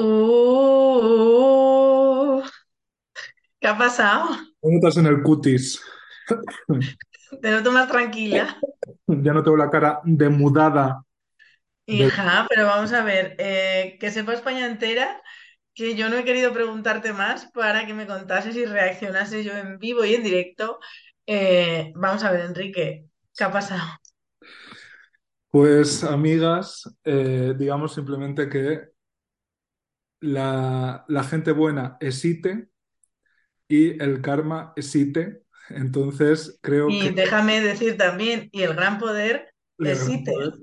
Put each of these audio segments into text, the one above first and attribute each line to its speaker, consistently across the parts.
Speaker 1: Uh, ¿qué ha pasado?
Speaker 2: ¿Cómo estás en el cutis?
Speaker 1: Te noto más tranquila.
Speaker 2: Ya no tengo la cara demudada. de-
Speaker 1: Hija, pero vamos a ver, eh, que sepa España entera que yo no he querido preguntarte más para que me contases y reaccionases yo en vivo y en directo. Eh, vamos a ver, Enrique, ¿qué ha pasado?
Speaker 2: Pues, amigas, eh, digamos simplemente que la, la gente buena existe y el karma existe. Entonces, creo
Speaker 1: Y
Speaker 2: que
Speaker 1: déjame decir también, y el gran poder
Speaker 2: el gran
Speaker 1: existe,
Speaker 2: poder,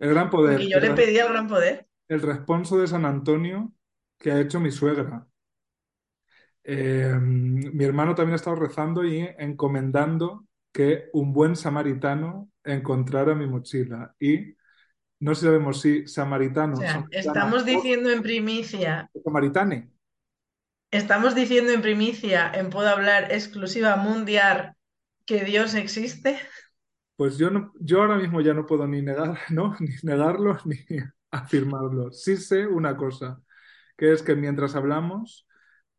Speaker 2: el gran poder,
Speaker 1: porque yo le pedí al gran poder.
Speaker 2: el responso de San Antonio que ha hecho mi suegra. Eh, mi hermano también ha estado rezando y encomendando que un buen samaritano encontrara mi mochila. Y no sabemos si
Speaker 1: O
Speaker 2: samaritano,
Speaker 1: sea,
Speaker 2: samaritana
Speaker 1: estamos
Speaker 2: o
Speaker 1: diciendo en primicia
Speaker 2: samaritane.
Speaker 1: Estamos diciendo en primicia, en Puedo Hablar exclusiva mundial, que Dios existe.
Speaker 2: Pues yo, no, yo ahora mismo ya no puedo ni negar, ¿no? Ni negarlo ni afirmarlo. Sí sé una cosa, que es que mientras hablamos,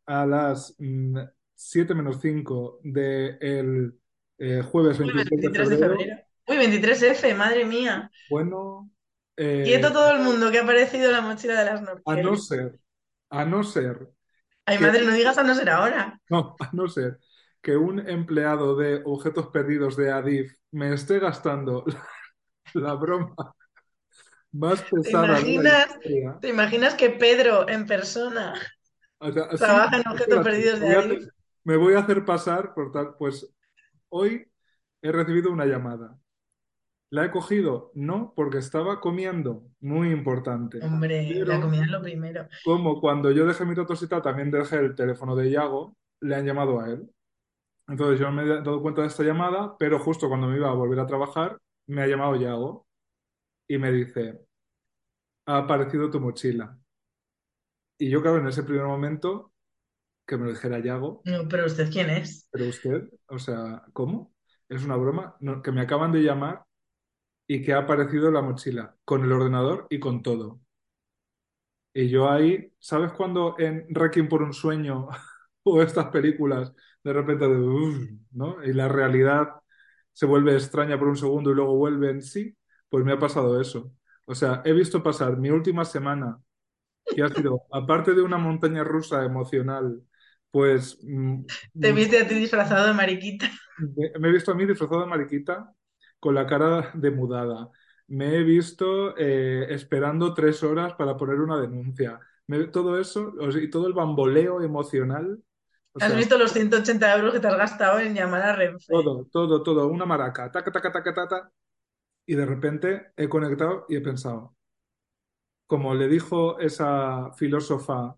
Speaker 2: a las mm, 7 menos 5 del eh, jueves
Speaker 1: Jueves
Speaker 2: 23 de
Speaker 1: 23 de
Speaker 2: febrero,
Speaker 1: febrero. Uy, 23F, madre mía.
Speaker 2: bueno, eh,
Speaker 1: Quieto todo el mundo que ha aparecido la mochila de las
Speaker 2: a no ser, a no ser
Speaker 1: Ay,
Speaker 2: que,
Speaker 1: madre, no digas a no ser ahora.
Speaker 2: no, a no ser que un empleado de objetos perdidos de Adif me esté gastando la, la broma más
Speaker 1: ¿Te
Speaker 2: pesada de la
Speaker 1: imaginas,
Speaker 2: historia.
Speaker 1: te imaginas que Pedro en persona
Speaker 2: O sea, sí,
Speaker 1: trabaja en objetos
Speaker 2: espérate,
Speaker 1: perdidos de Adif?
Speaker 2: me voy a hacer pasar por tal, pues hoy he recibido una llamada. ¿La he cogido? No, porque estaba comiendo, muy importante.
Speaker 1: Hombre, la comida es lo primero.
Speaker 2: como cuando yo dejé mi totosita, también dejé el teléfono de Iago, le han llamado a él. Entonces yo no me he dado cuenta de esta llamada, pero justo cuando me iba a volver a trabajar, me ha llamado Iago y me dice, ha aparecido tu mochila. Y yo, claro, en ese primer momento, que me lo dijera Iago,
Speaker 1: No, pero ¿usted quién es?
Speaker 2: pero usted, o sea, ¿cómo? ¿Es una broma? No, que me acaban de llamar y que ha aparecido la mochila, con el ordenador y con todo. Y yo ahí, ¿sabes cuando en Requiem por un sueño o estas películas de repente de, ¿no? Y la realidad se vuelve extraña por un segundo y luego vuelve en sí? Pues me ha pasado eso. O sea, he visto pasar mi última semana, que ha sido, aparte de una montaña rusa emocional, pues mm,
Speaker 1: Te
Speaker 2: mm,
Speaker 1: viste a ti disfrazado de mariquita.
Speaker 2: me me he visto a mí disfrazado de mariquita con la cara demudada. Me he visto eh, esperando tres horas para poner una denuncia. Me- todo eso, o sea, y todo el bamboleo emocional, o
Speaker 1: ¿Has
Speaker 2: sea,
Speaker 1: visto los 180 euros que te has gastado en llamar a Renfe?
Speaker 2: todo, todo, todo, una maraca, taca, taca, taca, taca, y de repente he conectado y he pensado, como le dijo esa filósofa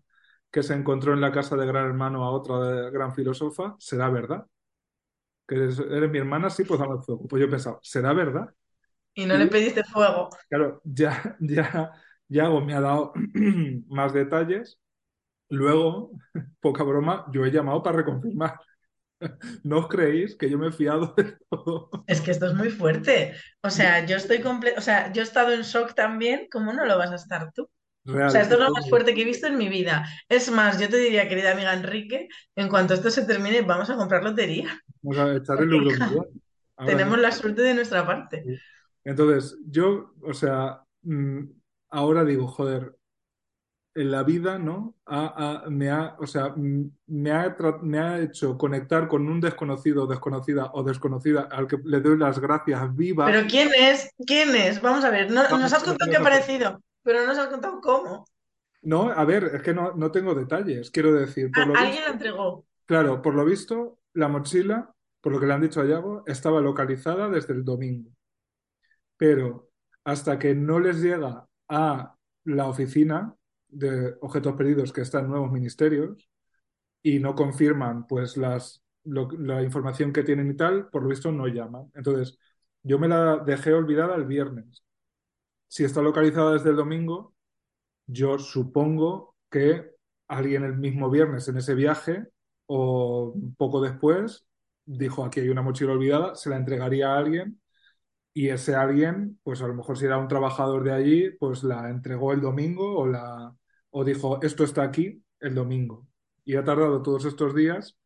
Speaker 2: que se encontró en la casa de Gran Hermano a otra gran filósofa, ¿será verdad? Que eres, eres mi hermana, sí, pues dame fuego. Pues yo he pensado, ¿será verdad?
Speaker 1: Y no le
Speaker 2: Y
Speaker 1: pediste fuego.
Speaker 2: claro, ya, ya, Yago me ha dado más detalles. Luego, poca broma, yo he llamado para reconfirmar. ¿No os creéis que yo me he fiado de todo?
Speaker 1: Es que esto es muy fuerte. O sea, yo estoy comple- o sea, yo he estado en shock también, ¿cómo no lo vas a estar tú? O sea,
Speaker 2: Real.
Speaker 1: esto es lo más fuerte que he visto en mi vida. Es más, yo te diría, querida amiga Enrique, en cuanto esto se termine, vamos a comprar lotería.
Speaker 2: Vamos a echar el
Speaker 1: Porque, hija,
Speaker 2: euromillón
Speaker 1: tenemos la suerte de nuestra parte.
Speaker 2: Entonces, yo, o sea, mm, ahora digo, joder, en la vida, ¿no? Me ha, o sea, mm, me ha, me ha hecho conectar con un desconocido, desconocida o desconocida al que le doy las gracias vivas.
Speaker 1: Pero ¿quién es? ¿Quién es? Vamos a ver, no-
Speaker 2: Vamos,
Speaker 1: nos has contado que ha aparecido, pero no nos has contado cómo.
Speaker 2: No, a ver, es que no, no tengo detalles, quiero decir, por
Speaker 1: A-
Speaker 2: lo
Speaker 1: alguien la
Speaker 2: visto,
Speaker 1: entregó.
Speaker 2: claro, por lo visto, la mochila, por lo que le han dicho a Yago, estaba localizada desde el domingo. Pero hasta que no les llega a la oficina de objetos perdidos que está en nuevos ministerios y no confirman pues las, la información que tienen y tal, por lo visto no llaman. Entonces, yo me la dejé olvidada el viernes. Si está localizada desde el domingo, yo supongo que alguien el mismo viernes en ese viaje o poco después dijo, aquí hay una mochila olvidada, se la entregaría a alguien y ese alguien, pues a lo mejor si era un trabajador de allí, pues la entregó el domingo o, la, o dijo, esto está aquí el domingo. Y ha tardado todos estos días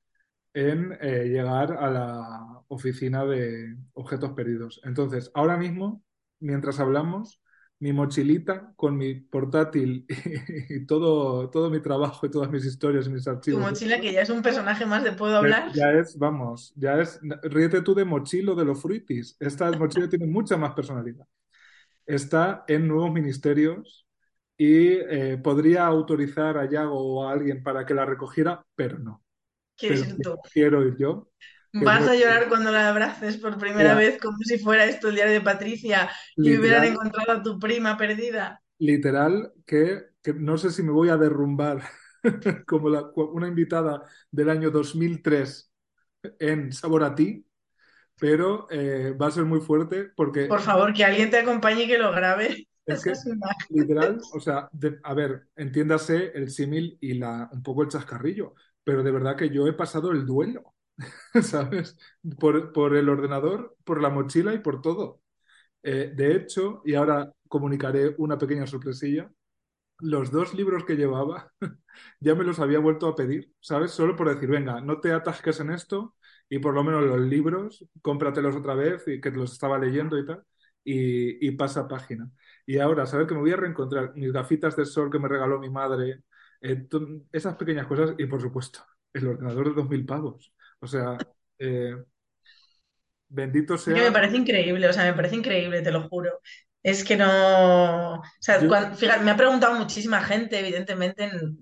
Speaker 2: en eh, llegar a la oficina de objetos perdidos. Entonces, ahora mismo, mientras hablamos, mi mochilita con mi portátil y, todo, todo mi trabajo y todas mis historias y mis
Speaker 1: Tu
Speaker 2: archivos
Speaker 1: mochila, que ya es un personaje más de Puedo hablar.
Speaker 2: ya es, vamos, ya es, ríete tú de mochilo de los fruitis. Esta mochila tiene mucha más personalidad. Está en nuevos ministerios y eh, podría autorizar a Yago o a alguien para que la recogiera, pero no. Pero quiero ir yo.
Speaker 1: Vas a llorar cuando la abraces por primera
Speaker 2: Ya.
Speaker 1: vez, como si fuera esto el diario de Patricia y hubieran encontrado a tu prima perdida.
Speaker 2: literal que, que no sé si me voy a derrumbar como la- una invitada del año 2003 en Sabor a ti, pero eh, va a ser muy fuerte porque
Speaker 1: Por favor, que alguien te acompañe y que lo grabe.
Speaker 2: Es que, literal, o sea, de- a ver, entiéndase el símil y la, un poco el chascarrillo, pero de verdad que yo he pasado el duelo, ¿sabes? Por, por el ordenador, por la mochila y por todo. Eh, de hecho, y ahora comunicaré una pequeña sorpresilla, los dos libros que llevaba ya me los había vuelto a pedir, ¿sabes? Solo por decir, venga, no te atasques en esto y por lo menos los libros, cómpratelos otra vez y que los estaba leyendo y tal, y, y pasa página. Y ahora, saber que me voy a reencontrar mis gafitas de sol que me regaló mi madre, eh, esas pequeñas cosas y por supuesto, el ordenador de 2.000 pavos. O sea, eh, bendito
Speaker 1: Es que me
Speaker 2: sea.
Speaker 1: parece increíble, o sea, me parece increíble, te lo juro. Es que no. O sea,
Speaker 2: Yo,
Speaker 1: fíjate, me ha preguntado muchísima gente, evidentemente, en-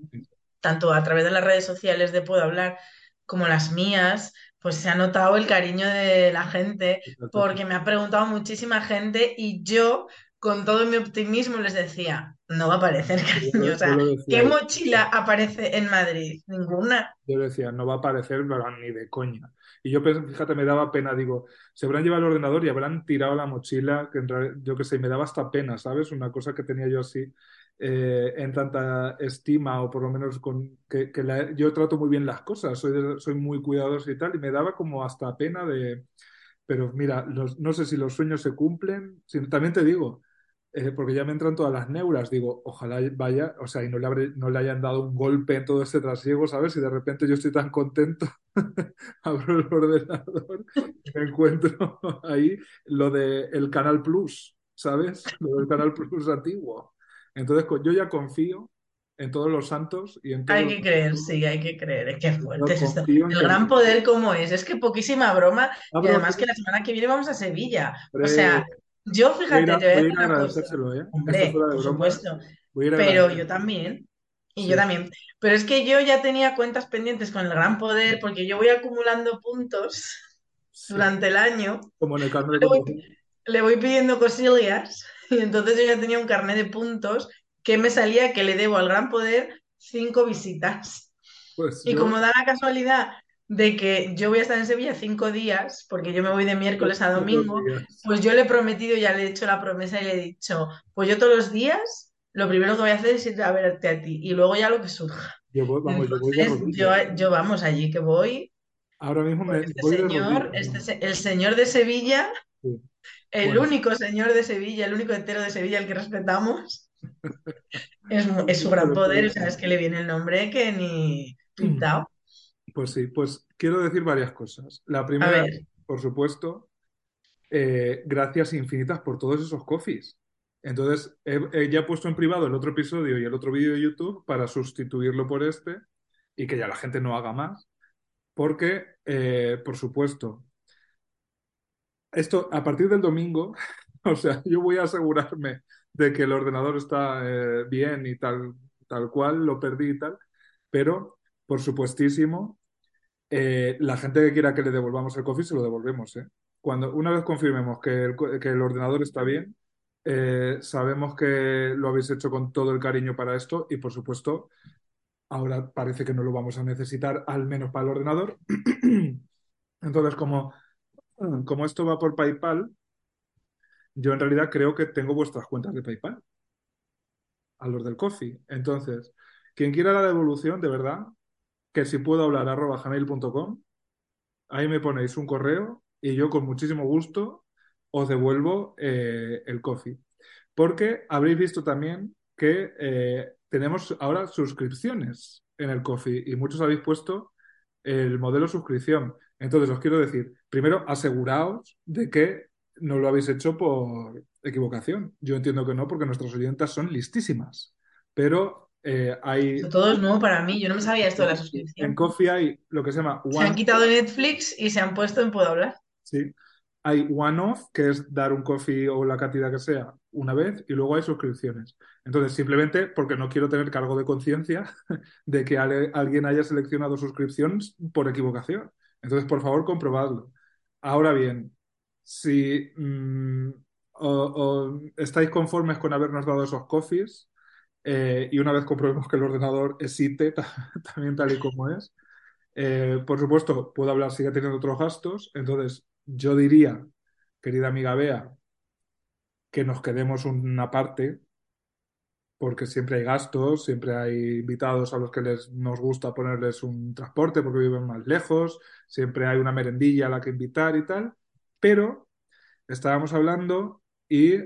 Speaker 1: tanto a través de las redes sociales de Puedo Hablar como las mías, pues se ha notado el cariño de la gente, porque me ha preguntado muchísima gente y yo, con todo mi optimismo, les decía, no va a aparecer, ¿qué mochila aparece en Madrid? Ninguna.
Speaker 2: Yo decía, no va a aparecer pero ni de coña. Y yo, pensé, fíjate, me daba pena, digo, se habrán llevado el ordenador y habrán tirado la mochila, que en real- yo qué sé, me daba hasta pena, ¿sabes? Una cosa que tenía yo así eh, en tanta estima, o por lo menos con que, que la- yo trato muy bien las cosas, soy, soy muy cuidadoso y tal, y me daba como hasta pena de... Pero mira, los- no sé si los sueños se cumplen, si- también te digo, eh, porque ya me entran todas las neuras. Digo, ojalá vaya, o sea, y no le, habré- no le hayan dado un golpe en todo este trasiego, ¿sabes? Y de repente yo estoy tan contento, abro el ordenador y me encuentro ahí lo de el Canal Plus, ¿sabes? Lo del Canal Plus antiguo. Entonces, yo ya confío en todos los santos y en
Speaker 1: Hay que creer, sí, hay que creer. Es que fuerte es esto. El
Speaker 2: que
Speaker 1: gran poder como es. Es que poquísima broma. Y
Speaker 2: abro
Speaker 1: además que la semana que viene vamos a Sevilla. O sea, yo
Speaker 2: voy a
Speaker 1: fíjate, te voy a
Speaker 2: agradecérselo, ¿eh?
Speaker 1: Hombre, por
Speaker 2: broma,
Speaker 1: supuesto. Pero yo también. Y
Speaker 2: Sí,
Speaker 1: yo también. Pero es que yo ya tenía cuentas pendientes con el gran poder porque yo voy acumulando puntos
Speaker 2: sí.
Speaker 1: durante el año.
Speaker 2: Como en el carnet de
Speaker 1: Le voy, le voy pidiendo cosillas y entonces yo ya tenía un carnet de puntos que me salía que le debo al gran poder cinco visitas.
Speaker 2: Pues
Speaker 1: Y
Speaker 2: yo
Speaker 1: como da la casualidad de que yo voy a estar en Sevilla cinco días, porque yo me voy de miércoles a domingo, pues yo le he prometido, ya le he hecho la promesa y le he dicho, pues yo todos los días lo primero que voy a hacer es ir a verte a ti y luego ya lo que surja.
Speaker 2: Yo voy, vamos, yo voy de
Speaker 1: Entonces yo, yo vamos allí que voy,
Speaker 2: Ahora mismo me
Speaker 1: este
Speaker 2: voy
Speaker 1: señor, este, el señor de Sevilla,
Speaker 2: Sí.
Speaker 1: el único señor de Sevilla, el único entero de Sevilla al que respetamos, es, es su gran poder, o sea, es que le viene el nombre que ni pintado.
Speaker 2: Pues sí, pues quiero decir varias cosas. La primera, por supuesto, eh, gracias infinitas por todos esos coffees. Entonces, he, he ya puesto en privado el otro episodio y el otro vídeo de YouTube para sustituirlo por este y que ya la gente no haga más, porque, eh, por supuesto, esto a partir del domingo, o sea, yo voy a asegurarme de que el ordenador está eh, bien y tal, tal cual, lo perdí y tal, pero, por supuestísimo, eh, la gente que quiera que le devolvamos el coffee, se lo devolvemos, ¿eh? Cuando, una vez confirmemos que el, ordenador está bien, Eh, sabemos que lo habéis hecho con todo el cariño para esto y, por supuesto, ahora parece que no lo vamos a necesitar, al menos para el ordenador. Entonces, como, como esto va por PayPal, yo en realidad creo que tengo vuestras cuentas de PayPal, a los del coffee. Entonces, quien quiera la devolución, de verdad, que si puedo hablar arroba gmail.com, ahí me ponéis un correo y yo con muchísimo gusto os devuelvo eh, el coffee. Porque habréis visto también que eh, tenemos ahora suscripciones en el coffee y muchos habéis puesto el modelo suscripción. Entonces os quiero decir, primero aseguraos de que no lo habéis hecho por equivocación. Yo entiendo que no, porque nuestras oyentas son listísimas. Pero eh, hay.
Speaker 1: Eso todo es nuevo para mí. Yo no me sabía esto de la
Speaker 2: En
Speaker 1: suscripción.
Speaker 2: Coffee hay lo que se llama
Speaker 1: Se han
Speaker 2: One.
Speaker 1: quitado Netflix y se han puesto en Puedo Hablar.
Speaker 2: Sí. Hay one-off, que es dar un coffee o la cantidad que sea una vez, y luego hay suscripciones. Entonces, simplemente porque no quiero tener cargo de conciencia de que alguien haya seleccionado suscripciones por equivocación. Entonces, por favor, comprobadlo. Ahora bien, si mm, o- o estáis conformes con habernos dado esos coffees, eh, y una vez comprobemos que el ordenador existe también tal y como es, eh, por supuesto, puedo hablar, sigue teniendo otros gastos, entonces yo diría, querida amiga Bea, que nos quedemos una parte, porque siempre hay gastos, siempre hay invitados a los que les, nos gusta ponerles un transporte porque viven más lejos, siempre hay una merendilla a la que invitar y tal, pero estábamos hablando y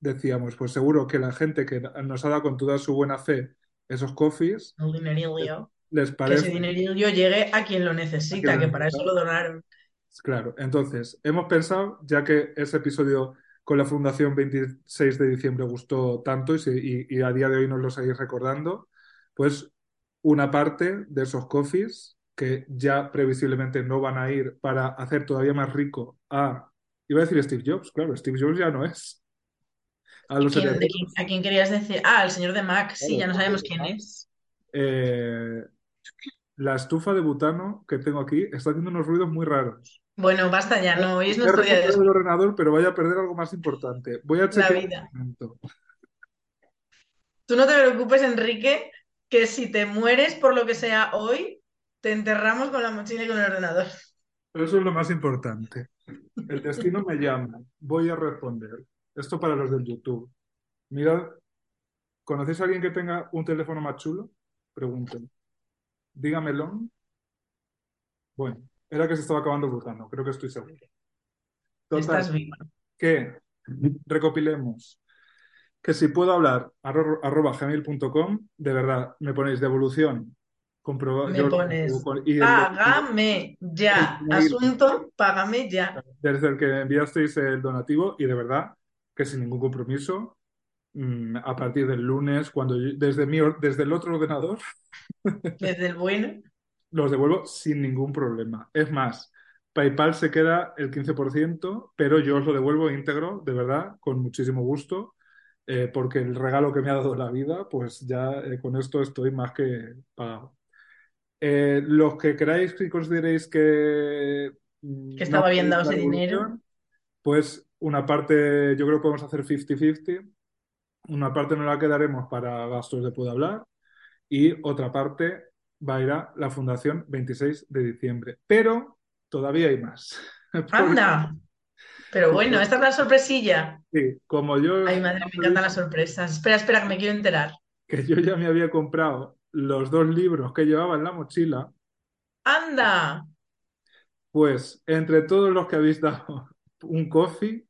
Speaker 2: decíamos, pues seguro que la gente que nos ha dado con toda su buena fe esos coffees,
Speaker 1: Un dinerillo.
Speaker 2: les
Speaker 1: Que ese
Speaker 2: parece...
Speaker 1: dinerillo llegue a quien lo necesita, que para eso lo donaron.
Speaker 2: Claro, entonces, hemos pensado, ya que ese episodio con la Fundación 26 de diciembre gustó tanto y- y a día de hoy nos lo seguís recordando, pues una parte de esos coffees que ya previsiblemente no van a ir para hacer todavía más rico a, iba a decir Steve Jobs, claro, Steve Jobs ya no es, a
Speaker 1: ¿Y
Speaker 2: los
Speaker 1: quién- de
Speaker 2: herederos.
Speaker 1: quién- ¿A quién querías decir? Ah, el señor de Mac. Sí, ya no sabemos quién es.
Speaker 2: Eh, la estufa de butano que tengo aquí está haciendo unos ruidos muy raros.
Speaker 1: Bueno, basta ya, no, hoy es nuestro día de
Speaker 2: el ordenador, pero vaya a perder algo más importante. Voy a
Speaker 1: la
Speaker 2: chequear
Speaker 1: vida.
Speaker 2: un momento.
Speaker 1: Tú no te preocupes, Enrique, que si te mueres por lo que sea hoy, te enterramos con la mochila y con el ordenador.
Speaker 2: Eso es lo más importante. El destino me llama. Voy a responder. Esto para los del YouTube. Mirad, ¿conocéis a alguien que tenga un teléfono más chulo? Pregunten. Dígamelo. Bueno, era que se estaba acabando butano, creo que estoy seguro. Total,
Speaker 1: Estás viva.
Speaker 2: que recopilemos. Que si puedo hablar, arro- arroba gmail.com, de verdad, me ponéis devolución. Comproba,
Speaker 1: Me
Speaker 2: yo
Speaker 1: pones,
Speaker 2: y el-
Speaker 1: págame ya. Asunto, págame ya.
Speaker 2: desde el que enviasteis el donativo y de verdad que sin ningún compromiso, mm, a partir del lunes, cuando yo- desde, mi, desde el otro ordenador,
Speaker 1: Desde el bueno.
Speaker 2: los devuelvo sin ningún problema. Es más, PayPal se queda el 15%, pero yo os lo devuelvo íntegro, de verdad, con muchísimo gusto, eh, porque el regalo que me ha dado la vida, pues ya eh, con esto estoy más que pagado. Eh, los que queráis y consideréis que, mm,
Speaker 1: Que estaba
Speaker 2: no
Speaker 1: bien dado ese dinero.
Speaker 2: pues una parte, yo creo que podemos hacer 50-50, una parte nos la quedaremos para gastos de Puedo Hablar y otra parte va a ir a la Fundación 26 de diciembre. Pero todavía hay más.
Speaker 1: Anda. Pero bueno, esta es la sorpresilla.
Speaker 2: sí, como yo,
Speaker 1: Ay, madre, me encantan las sorpresas. Espera, espera, que me quiero enterar.
Speaker 2: que yo ya me había comprado los dos libros que llevaba en la mochila,
Speaker 1: Anda.
Speaker 2: pues entre todos los que habéis dado un coffee,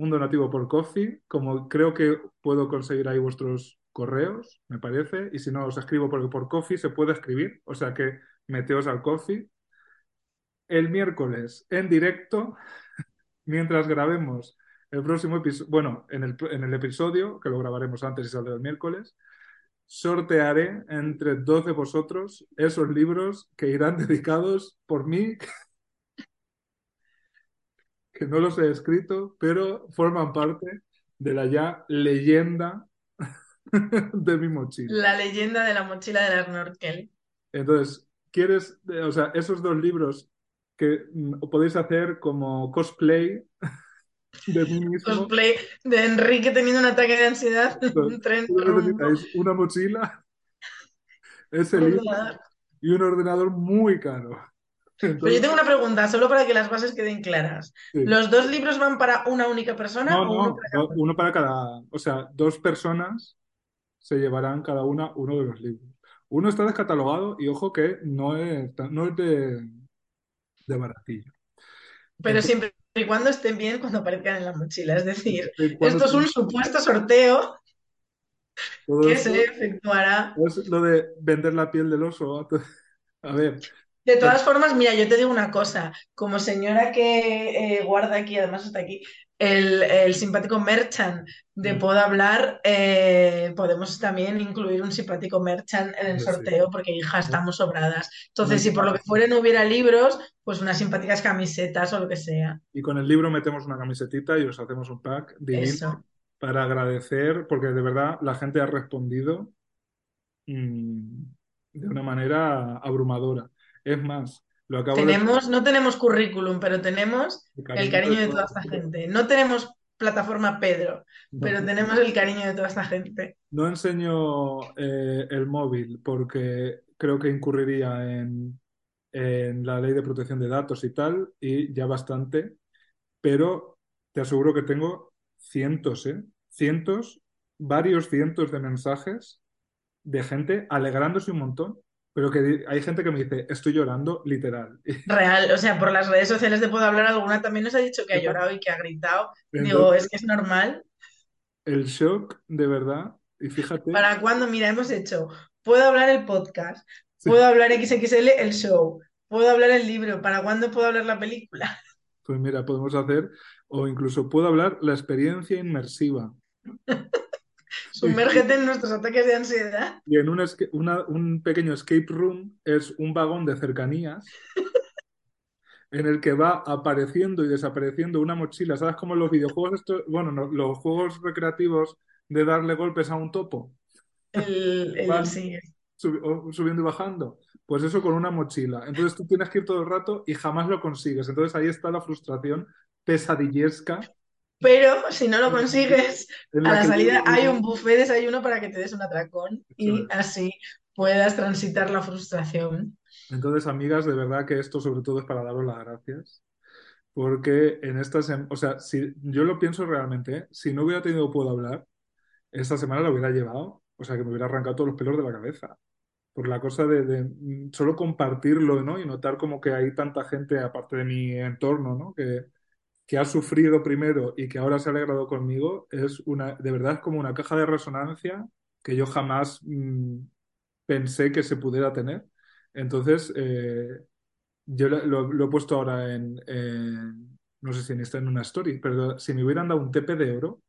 Speaker 2: un donativo por coffee, como creo que puedo conseguir ahí vuestros correos, me parece, y si no os escribo porque por coffee se puede escribir, o sea que meteos al coffee. El miércoles en directo, mientras grabemos el próximo episodio, bueno, en el, en el episodio, que lo grabaremos antes y saldrá el miércoles, sortearé entre dos de vosotros esos libros que irán dedicados por mí, que no los he escrito, pero forman parte de la ya leyenda de mi mochila.
Speaker 1: La leyenda de la mochila de la snorkel.
Speaker 2: Entonces, ¿quieres, eh, o sea, esos dos libros que mm, podéis hacer como cosplay de mí mismo.
Speaker 1: Cosplay de Enrique teniendo un ataque de ansiedad en un tren
Speaker 2: una mochila, ese libro y un ordenador muy caro.
Speaker 1: Pero yo tengo una pregunta, solo para que las bases queden claras.
Speaker 2: sí.
Speaker 1: ¿Los dos libros van para una única persona
Speaker 2: No,
Speaker 1: o uno
Speaker 2: no,
Speaker 1: para cada
Speaker 2: no, uno para cada, o sea, dos personas se llevarán cada una uno de los libros. Uno está descatalogado y ojo que no es, no es de, de baratillo.
Speaker 1: Pero
Speaker 2: Entonces,
Speaker 1: siempre y cuando estén bien cuando aparezcan en la mochila. Es decir, esto es un supuesto sorteo que se efectuará.
Speaker 2: es lo de vender la piel del oso. A ver,
Speaker 1: De todas formas, mira, yo te digo una cosa, como señora que eh, guarda aquí, además está aquí, el, el simpático merchant de
Speaker 2: Mm.
Speaker 1: Puedo Hablar, eh, podemos también incluir un simpático merchant en el sorteo, porque hija, estamos sobradas. Entonces, si por lo que fuera no hubiera libros, pues unas simpáticas camisetas o lo que sea.
Speaker 2: y con el libro metemos una camisetita y os hacemos un pack divino
Speaker 1: Eso.
Speaker 2: para agradecer, porque de verdad la gente ha respondido mm, de una manera abrumadora. Es más, lo acabo de
Speaker 1: Tenemos, no tenemos currículum, pero tenemos el cariño de toda esta
Speaker 2: toda-
Speaker 1: gente. No tenemos plataforma Pedro,
Speaker 2: No.
Speaker 1: pero tenemos el cariño de toda esta gente.
Speaker 2: No enseño eh, el móvil porque creo que incurriría en, en la ley de protección de datos y tal, y ya bastante, pero te aseguro que tengo cientos, ¿eh? Cientos, varios cientos de mensajes de gente alegrándose un montón, pero que hay gente que me dice, estoy llorando, literal.
Speaker 1: Real, o sea, por las redes sociales de Puedo Hablar, alguna también nos ha dicho que ha llorado y que ha gritado. Digo, es que es normal.
Speaker 2: el shock, de verdad, y fíjate,
Speaker 1: ¿Para cuándo? Mira, hemos hecho, puedo hablar el podcast,
Speaker 2: Sí.
Speaker 1: puedo hablar XXL el show, puedo hablar el libro, ¿para cuándo puedo hablar la película?
Speaker 2: pues mira, podemos hacer, o incluso puedo hablar la experiencia inmersiva.
Speaker 1: Sumérgete en nuestros ataques de ansiedad.
Speaker 2: Y en un, esca- una- un pequeño escape room es un vagón de cercanías en el que va apareciendo y desapareciendo una mochila. ¿Sabes cómo los videojuegos, estos, bueno, no, los juegos recreativos de darle golpes a un topo,
Speaker 1: El, el- sí.
Speaker 2: subiendo y bajando? Pues eso con una mochila. Entonces tú tienes que ir todo el rato y jamás lo consigues. Entonces ahí está la frustración pesadillesca
Speaker 1: Pero si no lo consigues, a
Speaker 2: la
Speaker 1: salida hay un buffet de desayuno para que te des un atracón y así puedas transitar la frustración.
Speaker 2: Entonces, amigas, de verdad que esto sobre todo es para daros las gracias. Porque en esta semana, o sea, si yo lo pienso realmente, ¿eh? si no hubiera tenido Puedo Hablar, esta semana la hubiera llevado, o sea, que me hubiera arrancado todos los pelos de la cabeza. Por la cosa de, de, mm, solo compartirlo, ¿no? Y notar como que hay tanta gente, aparte de mi entorno, ¿no? Que, que ha sufrido primero y que ahora se ha alegrado conmigo, es una, de verdad es como una caja de resonancia que yo jamás mm, pensé que se pudiera tener. Entonces, eh, yo lo, he puesto ahora en, en- no sé si en está en una story, pero si me hubieran dado un TP de oro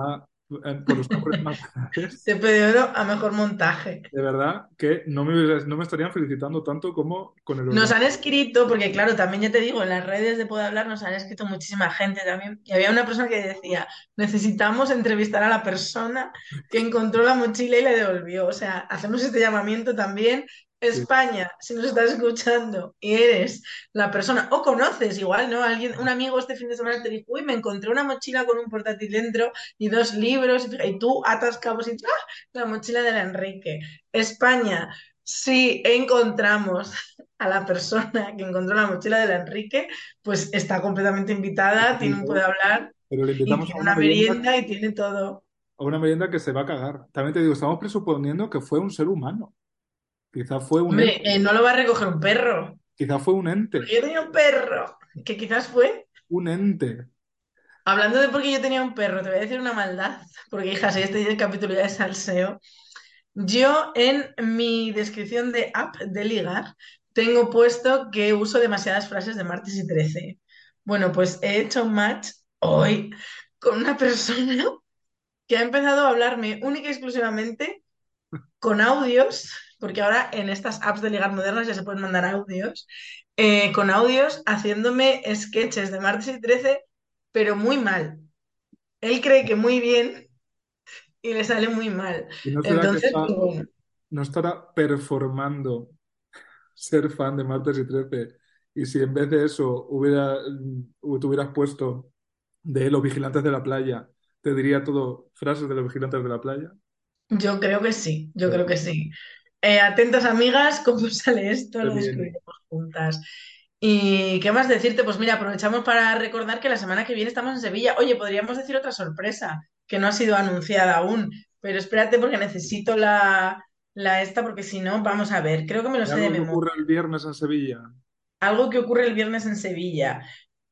Speaker 2: a- en- por los grandes,
Speaker 1: Te de oro a mejor montaje.
Speaker 2: de verdad que no me, no me estarían felicitando tanto como con el
Speaker 1: Nos han escrito, porque claro, también ya te digo, en las redes de Puedo Hablar nos han escrito muchísima gente también. Y había una persona que decía, necesitamos entrevistar a la persona que encontró la mochila y la devolvió. O sea, hacemos este llamamiento también. España, si nos estás escuchando y eres la persona, o conoces igual, ¿no? Alguien, un amigo este fin de semana te dijo, uy, me encontré una mochila con un portátil dentro y dos libros, y tú atas cabos y ¡ah! la mochila del Enrique. España, si encontramos a la persona que encontró la mochila del Enrique, pues está completamente invitada, tiene un puede hablar
Speaker 2: Pero le
Speaker 1: y
Speaker 2: invitamos a
Speaker 1: tiene
Speaker 2: una
Speaker 1: una
Speaker 2: merienda,
Speaker 1: merienda y tiene todo.
Speaker 2: a una merienda que se va a cagar. También te digo, estamos presuponiendo que fue un ser humano. Quizá fue un
Speaker 1: Hombre,
Speaker 2: ente.
Speaker 1: eh, no lo va a recoger un perro.
Speaker 2: Quizá fue un ente.
Speaker 1: Porque yo tenía un perro, que quizás fue.
Speaker 2: Un ente.
Speaker 1: Hablando de porque yo tenía un perro, te voy a decir una maldad, porque hija, si este capítulo ya es salseo. Yo en mi descripción de app de ligar tengo puesto que uso demasiadas frases de martes y 13. Bueno, pues he hecho un match hoy con una persona que ha empezado a hablarme única y exclusivamente con audios, porque ahora en estas apps de ligar modernas ya se pueden mandar audios, eh, con audios haciéndome sketches de martes y 13, pero muy mal. Él cree que muy bien y le sale muy mal.
Speaker 2: Y no
Speaker 1: Entonces,
Speaker 2: está-
Speaker 1: pues bueno.
Speaker 2: no estará performando ser fan de Martes y 13 Y si en vez de eso hubiera, mm, te hubieras puesto de los vigilantes de la playa, te diría todo frases de los vigilantes de la playa.
Speaker 1: Yo creo que sí, yo creo que sí. Eh, atentas amigas, ¿cómo sale esto? Lo descubriremos juntas. ¿Y qué más decirte? Pues mira, aprovechamos para recordar que la semana que viene estamos en Sevilla. Oye, podríamos decir otra sorpresa que no ha sido anunciada aún, pero espérate porque necesito la, la esta, porque si no, vamos a ver, creo que me lo
Speaker 2: ¿Y
Speaker 1: sé de
Speaker 2: algo que
Speaker 1: memoria.
Speaker 2: ocurre el viernes en Sevilla?
Speaker 1: Algo que ocurre el viernes en Sevilla.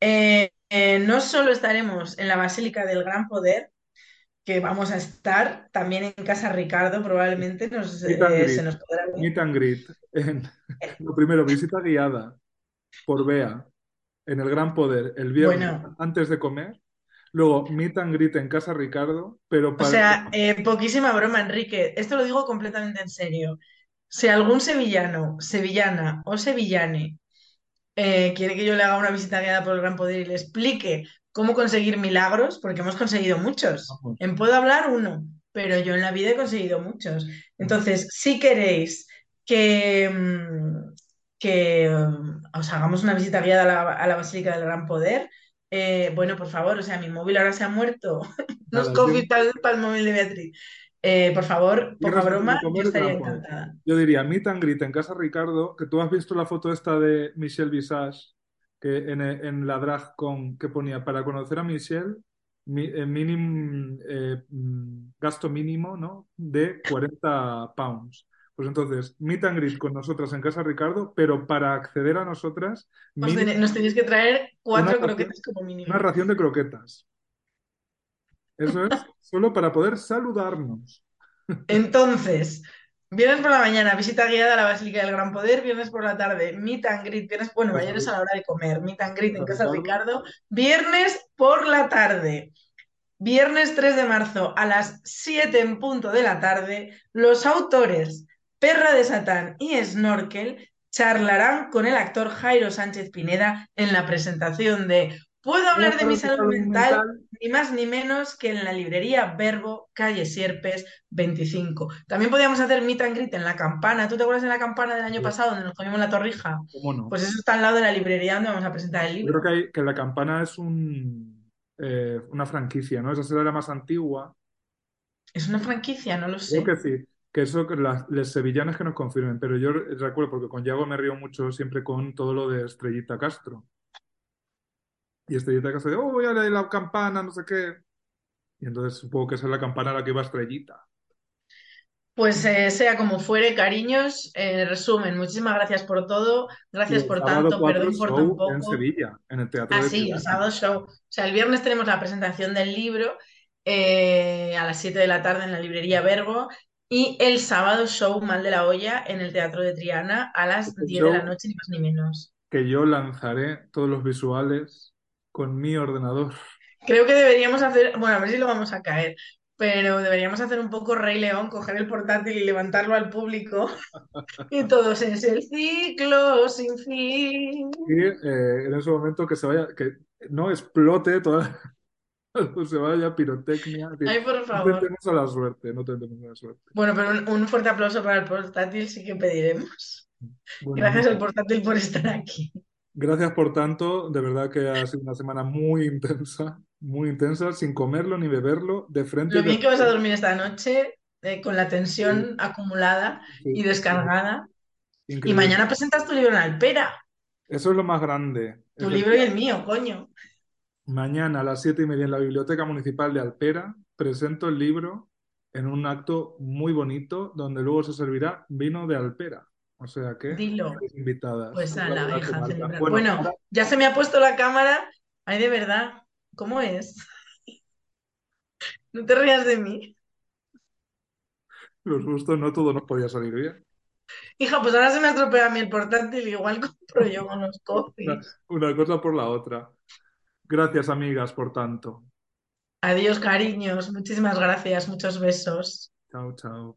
Speaker 1: Eh, eh, no solo estaremos en la Basílica del Gran Poder, que vamos a estar también en Casa Ricardo, probablemente nos, eh, se nos podrá ver.
Speaker 2: Meet and greet. En- lo primero, visita guiada por Bea en el Gran Poder el viernes
Speaker 1: Bueno,
Speaker 2: antes de comer. Luego, meet and greet en Casa Ricardo, pero
Speaker 1: o
Speaker 2: para...
Speaker 1: sea, eh, poquísima broma, Enrique. Esto lo digo completamente en serio. Si algún sevillano, sevillana o sevillane eh, quiere que yo le haga una visita guiada por el Gran Poder y le explique cómo conseguir milagros, porque hemos conseguido muchos. En puedo hablar uno, pero yo en la vida he conseguido muchos. Entonces, si queréis que, mm, que mm, os hagamos una visita guiada a la, a la Basílica del Gran Poder, eh, bueno, por favor, o sea, mi móvil ahora se ha muerto. No es coffee para, el móvil de Beatriz. Eh, por favor, poca broma, yo estaría encantada.
Speaker 2: Yo diría meet and greet en Casa Ricardo, que tú has visto la foto esta de Michelle Visage, que en, en la drag con que ponía para conocer a Michelle, mi- eh, minim- eh, mm, gasto mínimo, ¿no? De 40 pounds. Pues entonces, meet and greet con nosotras en Casa Ricardo, pero para acceder a nosotras,
Speaker 1: Os
Speaker 2: mínimo
Speaker 1: ten- nos tenéis que traer cuatro
Speaker 2: ración,
Speaker 1: croquetas como mínimo.
Speaker 2: una ración de croquetas. Eso es solo para poder saludarnos.
Speaker 1: Entonces, viernes por la mañana, visita guiada a la Basílica del Gran Poder, viernes por la tarde, meet and greet, viernes, bueno, ayer es a la hora de comer, meet and greet en
Speaker 2: Casa Ricardo.
Speaker 1: Ricardo, viernes por la tarde, viernes 3 de marzo a las 7 en punto de la tarde, los autores Perra de Satán y Snorkel charlarán con el actor Jairo Sánchez Pineda en la presentación de Puedo hablar de mi salud mental ni más ni menos que en la librería Verbo, calle Sierpes 25. También podíamos hacer meet and greet en la campana. ¿Tú te acuerdas de la campana del año pasado donde nos comimos la torrija?
Speaker 2: ¿Cómo no?
Speaker 1: Pues eso está al lado de la librería donde vamos a presentar el
Speaker 2: Yo
Speaker 1: libro.
Speaker 2: creo que, hay, que la campana es un, eh, una franquicia, ¿no? Esa será la más antigua.
Speaker 1: Es una franquicia, no lo
Speaker 2: Creo
Speaker 1: sé.
Speaker 2: que sí. Que eso, las, los sevillanos que nos confirmen. Pero yo recuerdo, porque con Yago me río mucho siempre con todo lo de Estrellita Castro. Y Estrellita Castro de, oh, voy a leer la campana, no sé qué. Y entonces supongo que esa es la campana a la que iba Estrellita.
Speaker 1: Pues eh, sea como fuere, cariños, en resumen, muchísimas gracias por todo, gracias por tanto,
Speaker 2: 4
Speaker 1: perdón por tan
Speaker 2: en
Speaker 1: poco.
Speaker 2: Sevilla, en el Teatro
Speaker 1: Ah,
Speaker 2: de
Speaker 1: sí, el sábado show. O sea, el viernes tenemos la presentación del libro eh, a las 7 de la tarde en la librería Verbo y el sábado show Mal de la Olla en el Teatro de Triana a las
Speaker 2: El
Speaker 1: 10 de la noche, ni más ni menos.
Speaker 2: que yo lanzaré todos los visuales con mi ordenador.
Speaker 1: Creo que deberíamos hacer, bueno, a ver si lo vamos a caer, pero deberíamos hacer un poco Rey León, coger el portátil y levantarlo al público y todos es el ciclo sin fin.
Speaker 2: Y eh, en ese momento que se vaya, que no explote toda, se vaya pirotecnia.
Speaker 1: Ay, por
Speaker 2: no
Speaker 1: favor.
Speaker 2: tentemos a la suerte, no tentemos a la suerte.
Speaker 1: Bueno, pero un, un fuerte aplauso para el portátil sí que pediremos.
Speaker 2: Bueno,
Speaker 1: Gracias al portátil por estar aquí.
Speaker 2: Gracias por tanto. De verdad que ha sido una semana muy intensa, muy intensa, sin comerlo ni beberlo, de frente
Speaker 1: Lo
Speaker 2: de
Speaker 1: bien que vas a dormir esta noche, eh, con la
Speaker 2: Sí,
Speaker 1: tensión acumulada
Speaker 2: sí,
Speaker 1: y descargada. Y mañana presentas tu libro en Alpera,
Speaker 2: Eso es lo más grande.
Speaker 1: tu libro y el mío, coño.
Speaker 2: Mañana a las siete y media en la Biblioteca Municipal de Alpera presento el libro en un acto muy bonito donde luego se servirá vino de Alpera. O sea que
Speaker 1: Dilo.
Speaker 2: estáis invitadas.
Speaker 1: Pues a la
Speaker 2: falta.
Speaker 1: celebrar.
Speaker 2: Bueno,
Speaker 1: Bueno,
Speaker 2: ahora
Speaker 1: ya se me ha puesto la cámara. Ay, de verdad, ¿cómo es? No te rías de mí.
Speaker 2: los gustos no todo nos podía salir bien.
Speaker 1: Hija, pues ahora se me estropea a mí el portátil, igual compro yo unos
Speaker 2: Una,
Speaker 1: coffees.
Speaker 2: una cosa por la otra. Gracias, amigas, por tanto.
Speaker 1: Adiós, cariños. Muchísimas gracias. Muchos besos.
Speaker 2: Chao, chao.